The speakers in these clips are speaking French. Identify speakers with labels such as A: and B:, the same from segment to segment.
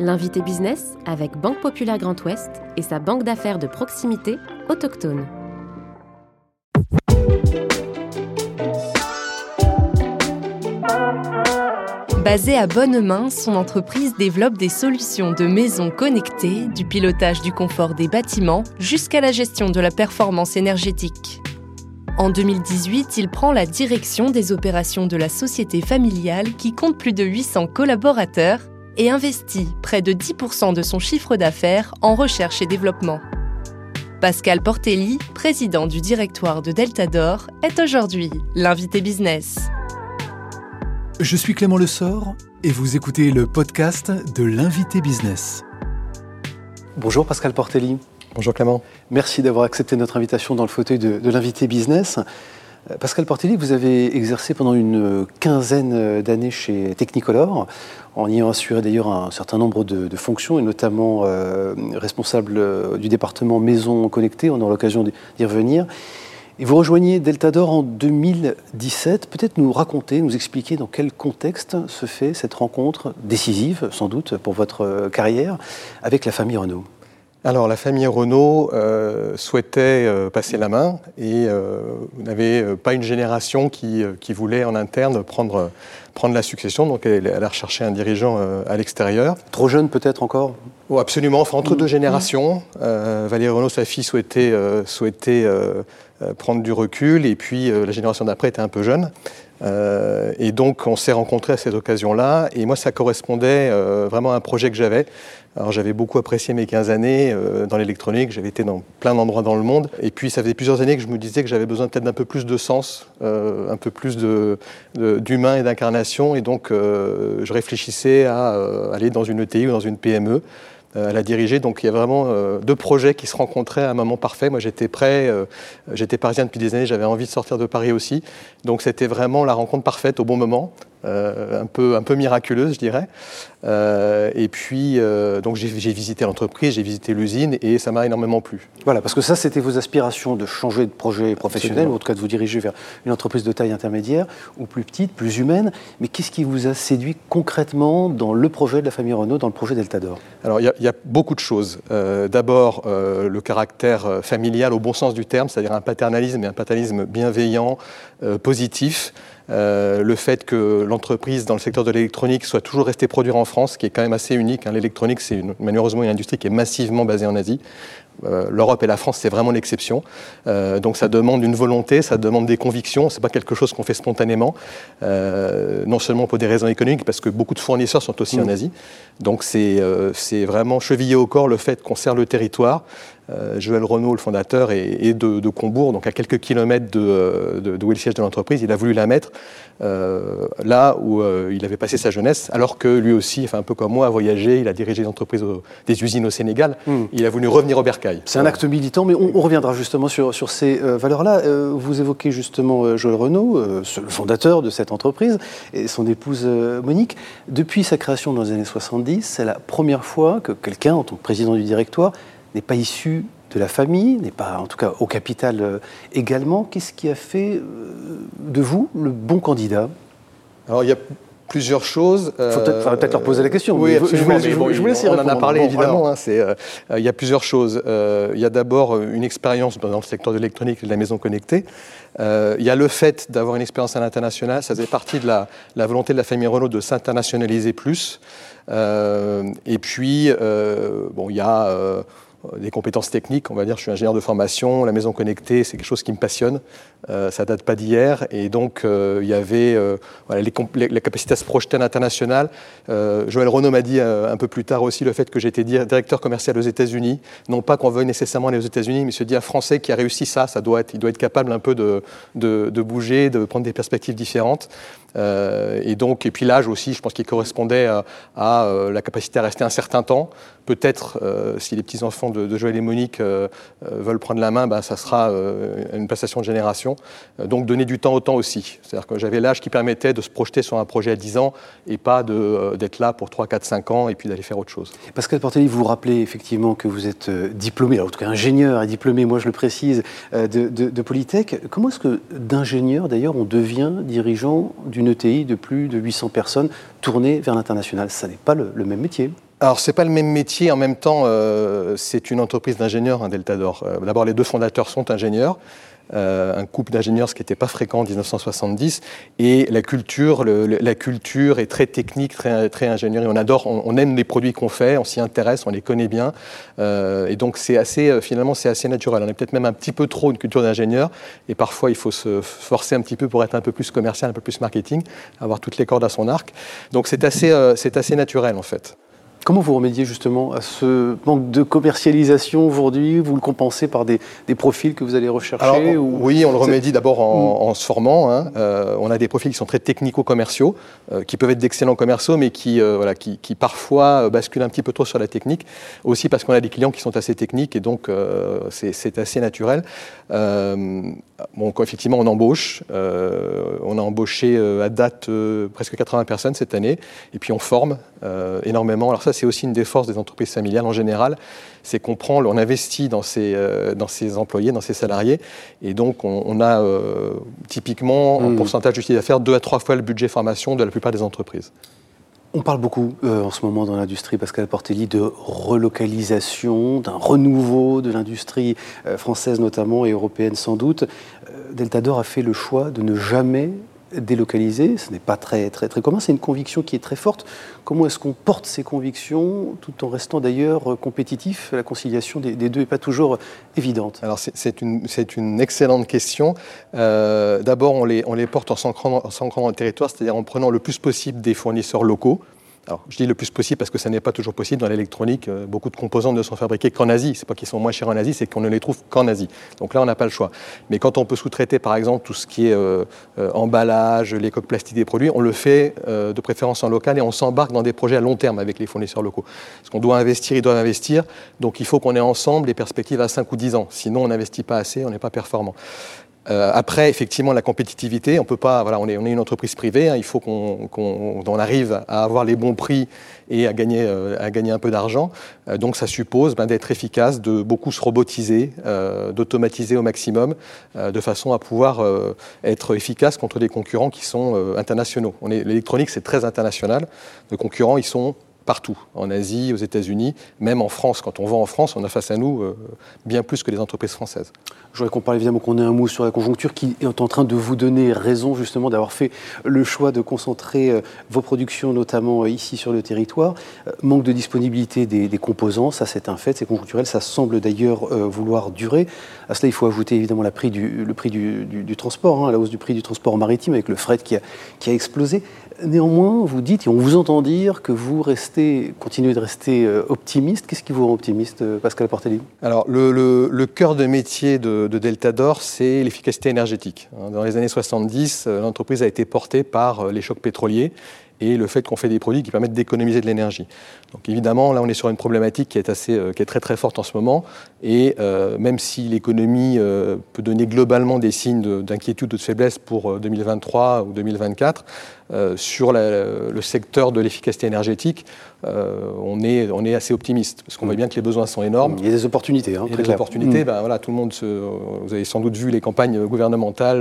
A: L'invité business avec Banque Populaire Grand Ouest et sa banque d'affaires de proximité autochtone.
B: Basée à Bonnemain, son entreprise développe des solutions de maisons connectées, du pilotage du confort des bâtiments jusqu'à la gestion de la performance énergétique. En 2018, il prend la direction des opérations de la société familiale qui compte plus de 800 collaborateurs et investit près de 10% de son chiffre d'affaires en recherche et développement. Pascal Portelli, président du directoire de Deltador, est aujourd'hui l'invité business.
C: Je suis Clément Lessort et vous écoutez le podcast de l'invité business.
D: Bonjour Pascal Portelli.
E: Bonjour Clément.
D: Merci d'avoir accepté notre invitation dans le fauteuil de, l'invité business. Euh, Pascal Portelli, vous avez exercé pendant une quinzaine d'années chez Technicolor, en y ayant assuré d'ailleurs un certain nombre de, fonctions, et notamment euh, responsable euh, du département Maison Connectée, on aura l'occasion d'y revenir. Et vous rejoignez Deltador en 2017. Peut-être nous raconter, nous expliquer dans quel contexte se fait cette rencontre décisive, sans doute, pour votre carrière, avec la famille Renault.
E: Alors la famille Renault euh, souhaitait euh, passer la main et euh, vous n'avez pas une génération qui, qui, voulait en interne prendre, prendre la succession, donc elle, a recherché un dirigeant à l'extérieur.
D: Trop jeune peut-être encore?
E: Oh, Absolument, enfin, entre deux générations. Valérie Renault, sa fille, souhaitait, souhaitait prendre du recul et puis la génération d'après était un peu jeune. Et donc on s'est rencontrés à cette occasion-là et moi ça correspondait vraiment à un projet que j'avais alors j'avais beaucoup apprécié mes 15 années euh, dans l'électronique, j'avais été dans plein d'endroits dans le monde. Et puis ça faisait plusieurs années que je me disais que j'avais besoin peut-être d'un peu plus de sens, euh, un peu plus d'humain et d'incarnation. Et donc euh, je réfléchissais à aller dans une ETI ou dans une PME à la diriger. Donc il y a vraiment deux projets qui se rencontraient à un moment parfait. Moi j'étais prêt, j'étais parisien depuis des années, j'avais envie de sortir de Paris aussi. Donc c'était vraiment la rencontre parfaite au bon moment. Euh, un, peu, un peu miraculeuse, je dirais. Euh, et puis, euh, donc j'ai visité l'entreprise, j'ai visité l'usine et ça m'a énormément plu.
D: Voilà, parce que ça, c'était vos aspirations de changer de projet professionnel, ou en tout cas de vous diriger vers une entreprise de taille intermédiaire ou plus petite, plus humaine. Mais qu'est-ce qui vous a séduit concrètement dans le projet de la famille Renault, dans le projet Deltador
E: Alors, il y, a beaucoup de choses. D'abord, le caractère familial au bon sens du terme, c'est-à-dire un paternalisme et un paternalisme bienveillant, positif. Euh, le fait que l'entreprise dans le secteur de l'électronique soit toujours restée produire en France, qui est quand même assez unique. Hein. L'électronique, c'est malheureusement une industrie qui est massivement basée en Asie. Euh, L'Europe et la France, c'est vraiment l'exception. Euh, donc ça demande une volonté, ça demande des convictions. C'est pas quelque chose qu'on fait spontanément, non seulement pour des raisons économiques, parce que beaucoup de fournisseurs sont aussi en mm. Asie. Donc c'est vraiment chevillé au corps le fait qu'on sert le territoire, Joël Renault, le fondateur, est, de, Combourg, donc à quelques kilomètres de, euh, de, où est le siège de l'entreprise. Il a voulu la mettre euh, là où il avait passé sa jeunesse, alors que lui aussi, enfin, un peu comme moi, a voyagé, il a dirigé des entreprises, des usines au Sénégal. Hmm. Il a voulu revenir au bercail.
D: C'est un acte militant, mais on, reviendra justement sur, sur ces valeurs-là. vous évoquez justement Joël Renault, le fondateur de cette entreprise, et son épouse Monique. Depuis sa création dans les années 70, c'est la première fois que quelqu'un, en tant que président du directoire, n'est pas issu de la famille, n'est pas en tout cas au capital euh, également. Qu'est-ce qui a fait euh, de vous le bon candidat?
E: Alors il y a plusieurs choses.
D: Il faut peut-être leur poser la question.
E: Oui, Je vous, laisse, On en a parlé évidemment. Hein, euh, il y a plusieurs choses. il y a d'abord une expérience dans le secteur de l'électronique et de la maison connectée. il y a le fait d'avoir une expérience à l'international. Ça faisait partie de la, la, volonté de la famille Renault de s'internationaliser plus. et puis, bon, il y a euh, des compétences techniques, on va dire, je suis ingénieur de formation, la maison connectée, c'est quelque chose qui me passionne, euh, ça date pas d'hier, et donc euh, il y avait la capacité à se projeter à l'international. Joël Renaud m'a dit un peu plus tard aussi le fait que j'étais directeur commercial aux États-Unis, non pas qu'on veuille nécessairement aller aux États-Unis, mais se dit un Français qui a réussi ça, ça doit être, il doit être capable un peu de, bouger, de prendre des perspectives différentes. Euh, et donc, et puis l'âge aussi, je pense qu'il correspondait à, euh, la capacité à rester un certain temps. Peut-être, euh, si les petits-enfants de, Joël et Monique veulent prendre la main, ben, ça sera une passation de génération. donc, donner du temps au temps aussi. C'est-à-dire que j'avais l'âge qui permettait de se projeter sur un projet à 10 ans et pas d'être là pour 3, 4, 5 ans et puis d'aller faire autre chose.
D: Pascal Portelli, vous vous rappelez effectivement que vous êtes diplômé, en tout cas ingénieur et diplômé, moi je le précise, de, de Polytech. Comment est-ce que d'ingénieur, d'ailleurs, on devient dirigeant d'une ETI de plus de 800 personnes tournées vers l'international? Ça n'est pas le, même métier.
E: Alors, ce n'est pas le même métier. En même temps, euh, c'est une entreprise d'ingénieurs, un Deltador. Euh, d'abord, les deux fondateurs sont ingénieurs. Euh, un couple d'ingénieurs, ce qui n'était pas fréquent en 1970. Et la culture, la culture est très technique, très, très ingénierie. On adore, on, aime les produits qu'on fait, on s'y intéresse, on les connaît bien. et donc, c'est assez, finalement, c'est assez naturel. On est peut-être même un petit peu trop une culture d'ingénieur. Et parfois, il faut se forcer un petit peu pour être un peu plus commercial, un peu plus marketing, avoir toutes les cordes à son arc. Donc, c'est assez, c'est assez naturel, en fait.
D: Comment vous remédiez justement à ce manque de commercialisation aujourd'hui? Vous le compensez par des, profils que vous allez rechercher
E: Oui, on le remédie d'abord en, mm. se formant. Hein. Euh, on a des profils qui sont très technico-commerciaux, euh, qui peuvent être d'excellents commerciaux, mais qui, euh, voilà, qui, parfois basculent un petit peu trop sur la technique. Aussi parce qu'on a des clients qui sont assez techniques et donc c'est assez naturel. bon, effectivement, on embauche. on a embauché à date presque 80 personnes cette année. Et puis on forme énormément. Alors ça, c'est aussi une des forces des entreprises familiales en général, c'est qu'on prend, on investit dans ses, euh, dans ses employés, dans ses salariés, et donc on, a euh, typiquement un hmm. pourcentage du chiffre d'affaires deux à trois fois le budget formation de la plupart des entreprises.
D: On parle beaucoup euh, en ce moment dans l'industrie, Pascal Portelli, de relocalisation, d'un renouveau de l'industrie française notamment et européenne sans doute. Deltador a fait le choix de ne jamais délocaliser, ce n'est pas très, très, très commun, c'est une conviction qui est très forte. Comment est-ce qu'on porte ces convictions tout en restant d'ailleurs compétitif? La conciliation des, deux n'est pas toujours évidente.
E: Alors c'est une, une, excellente question. Euh, d'abord, on les, on les porte en s'ancrant dans le territoire, c'est-à-dire en prenant le plus possible des fournisseurs locaux. Alors, je dis le plus possible parce que ça n'est pas toujours possible dans l'électronique. Euh, beaucoup de composants ne sont fabriqués qu'en Asie. C'est pas qu'ils sont moins chers en Asie, c'est qu'on ne les trouve qu'en Asie. Donc là, on n'a pas le choix. Mais quand on peut sous-traiter, par exemple, tout ce qui est euh, euh, emballage, les coques plastiques des produits, on le fait de préférence en local et on s'embarque dans des projets à long terme avec les fournisseurs locaux. Parce qu'on doit investir, ils doivent investir. Donc il faut qu'on ait ensemble les perspectives à 5 ou 10 ans. Sinon, on n'investit pas assez, on n'est pas performant. Euh, après, effectivement, la compétitivité, on peut pas. Voilà, on est, une entreprise privée. Hein, il faut qu'on arrive à avoir les bons prix et à gagner, euh, à gagner un peu d'argent. Euh, donc, ça suppose ben, d'être efficace, de beaucoup se robotiser, d'automatiser au maximum, de façon à pouvoir être efficace contre des concurrents qui sont internationaux. L'électronique, c'est très international. Les concurrents, ils sont partout, en Asie, aux États-Unis, même en France. Quand on vend en France, on a face à nous euh, bien plus que les entreprises françaises.
D: Je voudrais qu'on parle évidemment qu'on ait un mot sur la conjoncture qui est en train de vous donner raison justement d'avoir fait le choix de concentrer euh, vos productions notamment euh, ici sur le territoire. manque de disponibilité des, composants, ça c'est un fait, c'est conjoncturel, ça semble d'ailleurs vouloir durer. À cela, il faut ajouter évidemment le prix du, transport, hein, la hausse du prix du transport maritime avec le fret qui a explosé. Néanmoins, vous dites, et on vous entend dire, que vous restez, continuez de rester euh, optimiste. Qu'est-ce qui vous rend optimiste, euh, Pascal Portelli?
E: Alors, le, cœur de métier de, de Deltador, c'est l'efficacité énergétique. Dans les années 70, euh, l'entreprise a été portée par les chocs pétroliers et le fait qu'on fait des produits qui permettent d'économiser de l'énergie. Donc évidemment, là, on est sur une problématique qui est, assez, qui est très très forte en ce moment, et même si l'économie peut donner globalement des signes d'inquiétude ou de faiblesse pour 2023 ou 2024, sur le secteur de l'efficacité énergétique, on, est, on est assez optimiste, parce qu'on voit bien que les besoins sont énormes.
D: Il y a des opportunités. Hein,
E: Il y a des opportunités, mm. ben, voilà, tout le monde, se, vous avez sans doute vu les campagnes gouvernementales.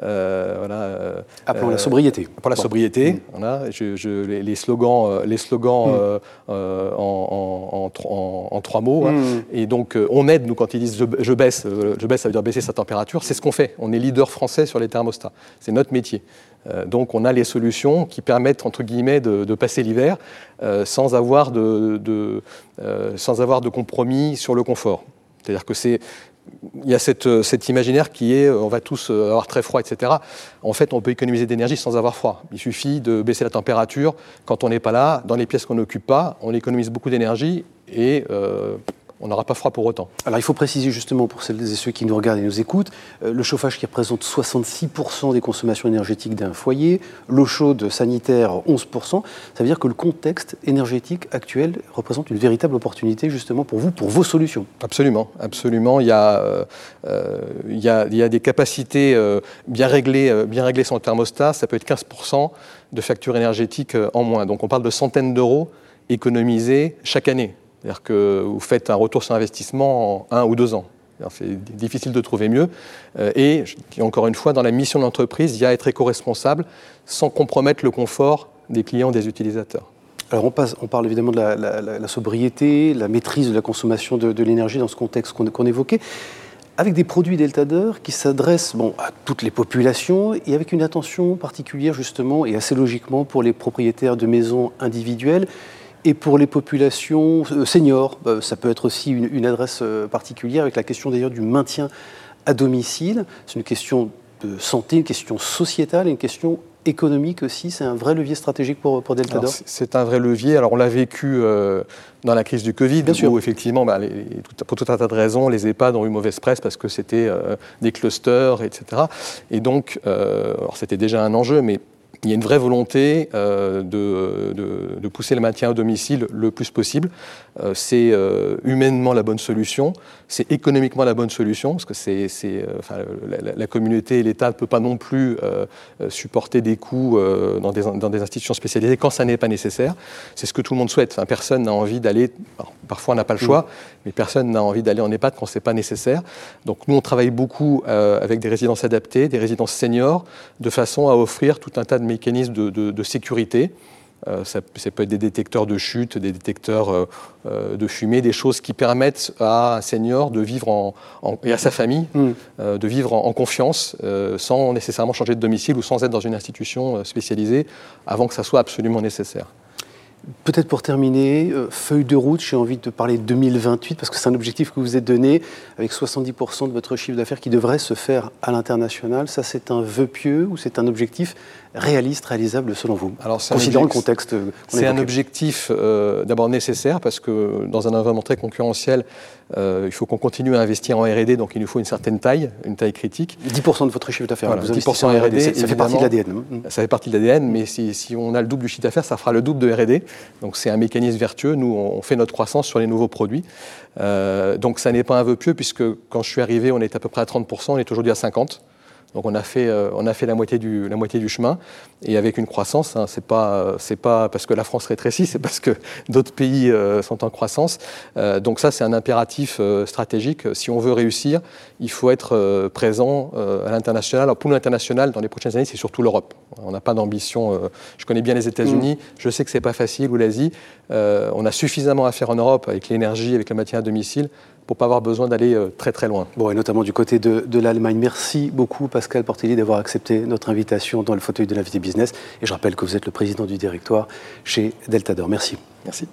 D: voilà, Appelons la sobriété.
E: Pour la sobriété, mm. voilà, je, les, slogans, les slogans mm. euh, en, en, trois mots. Hein. Mm. Et donc, euh, on aide, nous, quand ils disent je, baisse, euh, je baisse, ça veut dire baisser sa température. C'est ce qu'on fait. On est leader français sur les thermostats. C'est notre métier. Donc, on a les solutions qui permettent, entre guillemets, de, passer l'hiver sans, avoir de, de sans avoir de compromis sur le confort. C'est-à-dire que c'est il y a cette, cet, imaginaire qui est on va tous avoir très froid, etc. En fait, on peut économiser d'énergie sans avoir froid. Il suffit de baisser la température quand on n'est pas là, dans les pièces qu'on n'occupe pas, on économise beaucoup d'énergie et euh, on n'aura pas froid pour autant.
D: Alors il faut préciser justement pour celles et ceux qui nous regardent et nous écoutent, euh, le chauffage qui représente 66% des consommations énergétiques d'un foyer, l'eau chaude sanitaire 11%, ça veut dire que le contexte énergétique actuel représente une véritable opportunité justement pour vous, pour vos solutions.
E: Absolument, absolument. Il y a, euh, euh, il y a, il y a des capacités bien réglées, bien réglées sur le thermostat, ça peut être 15% de facture énergétique en moins. Donc on parle de centaines d'euros économisés chaque année. C'est-à-dire que vous faites un retour sur investissement en un ou deux ans. C'est difficile de trouver mieux. Euh, et, encore une fois, dans la mission de l'entreprise, il y a être éco-responsable sans compromettre le confort des clients, des utilisateurs.
D: Alors on, parle évidemment de la, sobriété, la maîtrise de la consommation de, l'énergie dans ce contexte qu'on évoquait, avec des produits Deltador qui s'adressent bon, à toutes les populations et avec une attention particulière justement et assez logiquement pour les propriétaires de maisons individuelles et pour les populations euh, seniors. Euh, ça peut être aussi une, une adresse euh, particulière avec la question d'ailleurs du maintien à domicile. C'est une question de santé, une question sociétale, une question économique aussi. C'est un vrai levier stratégique pour, pour Deltador
E: C'est un vrai levier. Alors on l'a vécu euh, dans la crise du Covid, Bien sûr. où effectivement, bah, pour tout un tas de raisons, les EHPAD ont eu mauvaise presse parce que c'était euh, des clusters, etc. Et donc, euh, c'était déjà un enjeu, mais il y a une vraie volonté euh, de, pousser le maintien au domicile le plus possible. Euh, c'est euh, humainement la bonne solution, c'est économiquement la bonne solution, parce que c'est, la, communauté et l'État ne peuvent pas non plus supporter des coûts dans des, institutions spécialisées quand ça n'est pas nécessaire. C'est ce que tout le monde souhaite. personne n'a envie d'aller, parfois on n'a pas le choix, mais personne n'a envie d'aller en EHPAD quand ce n'est pas nécessaire. Donc nous, on travaille beaucoup avec des résidences adaptées, des résidences seniors, de façon à offrir tout un tas de mécanismes de, sécurité. Euh, ça, peut être des détecteurs de chute, des détecteurs euh, euh, de fumée, des choses qui permettent à un senior de vivre en, et à sa famille mm. de vivre en, confiance sans nécessairement changer de domicile ou sans être dans une institution spécialisée avant que ça soit absolument nécessaire.
D: Peut-être pour terminer, feuille de route, j'ai envie de parler de 2028 parce que c'est un objectif que vous êtes donné avec 70% de votre chiffre d'affaires qui devrait se faire à l'international. Ça, c'est un vœu pieux ou c'est un objectif réaliste, réalisable selon vous?
E: Alors, Considérant le contexte. C'est un objectif euh, d'abord nécessaire parce que dans un environnement très concurrentiel, euh, il faut qu'on continue à investir en R&D, donc il nous faut une certaine taille, une taille critique.
D: 10% de votre chiffre d'affaires,
E: voilà, 10% en R&D,
D: ça, fait partie de l'ADN.
E: Hein. Ça fait partie de l'ADN, mais si, si, on a le double du chiffre d'affaires, ça fera le double de R&D. Donc c'est un mécanisme vertueux. Nous, on fait notre croissance sur les nouveaux produits. Euh, donc ça n'est pas un vœu pieux puisque quand je suis arrivé, on était à peu près à 30%, on est aujourd'hui à 50%. Donc on a fait, euh, on a fait la, moitié du, la moitié du chemin et avec une croissance. Hein, c'est pas, c'est pas parce que la France rétrécit, c'est parce que d'autres pays euh, sont en croissance. Euh, donc ça, c'est un impératif stratégique. Si on veut réussir, il faut être présent à l'international. Alors pour l'international, dans les prochaines années, c'est surtout l'Europe. On n'a pas d'ambition. je connais bien les États-Unis. Mm. Je sais que c'est pas facile ou l'Asie. on a suffisamment à faire en Europe avec l'énergie, avec le maintien à domicile pour pas avoir besoin d'aller euh, très très loin.
D: Bon, et notamment du côté de, de l'Allemagne. Merci beaucoup Pascal Portelli d'avoir accepté notre invitation dans le fauteuil de l'invité business. Et je rappelle que vous êtes le président du directoire chez Deltador. Merci.
E: Merci.